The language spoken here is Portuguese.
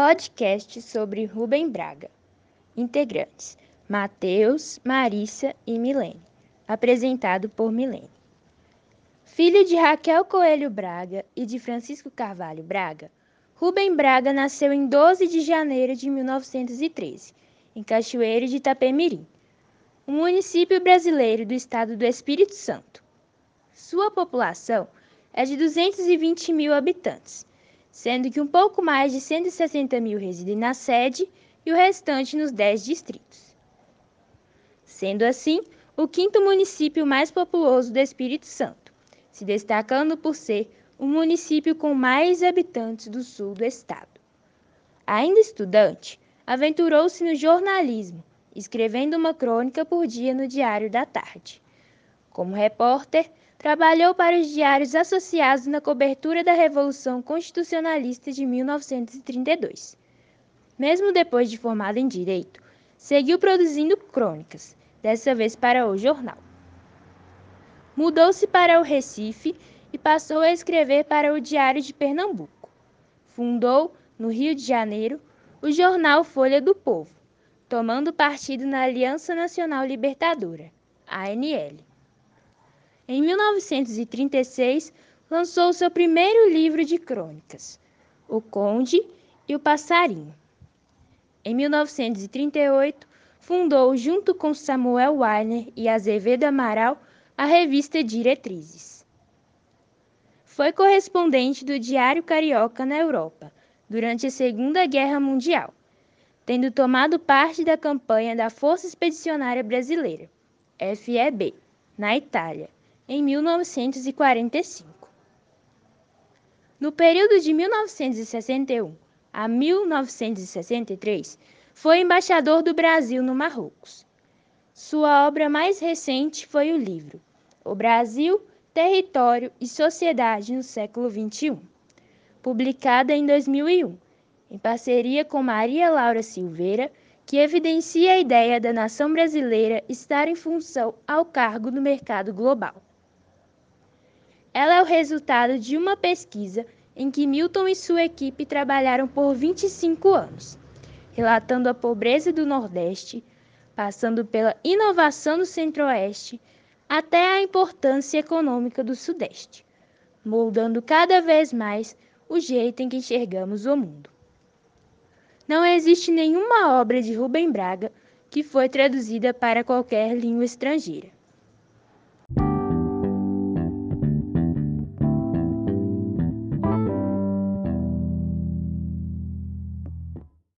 Podcast sobre Rubem Braga. Integrantes: Mateus, Marícia e Milene. Apresentado por Milene. Filho de Raquel Coelho Braga e de Francisco Carvalho Braga, Rubem Braga nasceu em 12 de janeiro de 1913, em Cachoeiro de Itapemirim, um município brasileiro do estado do Espírito Santo. Sua população é de 220 mil habitantes sendo que um pouco mais de 160 mil residem na sede e o restante nos 10 distritos. Sendo assim, o quinto município mais populoso do Espírito Santo, se destacando por ser o município com mais habitantes do sul do estado. Ainda estudante, aventurou-se no jornalismo, escrevendo uma crônica por dia no Diário da Tarde. Como repórter, Trabalhou para os diários associados na cobertura da Revolução Constitucionalista de 1932. Mesmo depois de formado em Direito, seguiu produzindo crônicas, dessa vez para o jornal. Mudou-se para o Recife e passou a escrever para o Diário de Pernambuco. Fundou, no Rio de Janeiro, o jornal Folha do Povo, tomando partido na Aliança Nacional Libertadora, ANL. Em 1936, lançou seu primeiro livro de crônicas, O Conde e o Passarinho. Em 1938, fundou, junto com Samuel Weiner e Azevedo Amaral, a revista Diretrizes. Foi correspondente do Diário Carioca na Europa durante a Segunda Guerra Mundial, tendo tomado parte da campanha da Força Expedicionária Brasileira, FEB, na Itália em 1945. No período de 1961 a 1963, foi embaixador do Brasil no Marrocos. Sua obra mais recente foi o livro O Brasil, Território e Sociedade no século XXI, publicada em 2001, em parceria com Maria Laura Silveira, que evidencia a ideia da nação brasileira estar em função ao cargo no mercado global. Ela é o resultado de uma pesquisa em que Milton e sua equipe trabalharam por 25 anos, relatando a pobreza do Nordeste, passando pela inovação do Centro-Oeste até a importância econômica do Sudeste, moldando cada vez mais o jeito em que enxergamos o mundo. Não existe nenhuma obra de Rubem Braga que foi traduzida para qualquer língua estrangeira.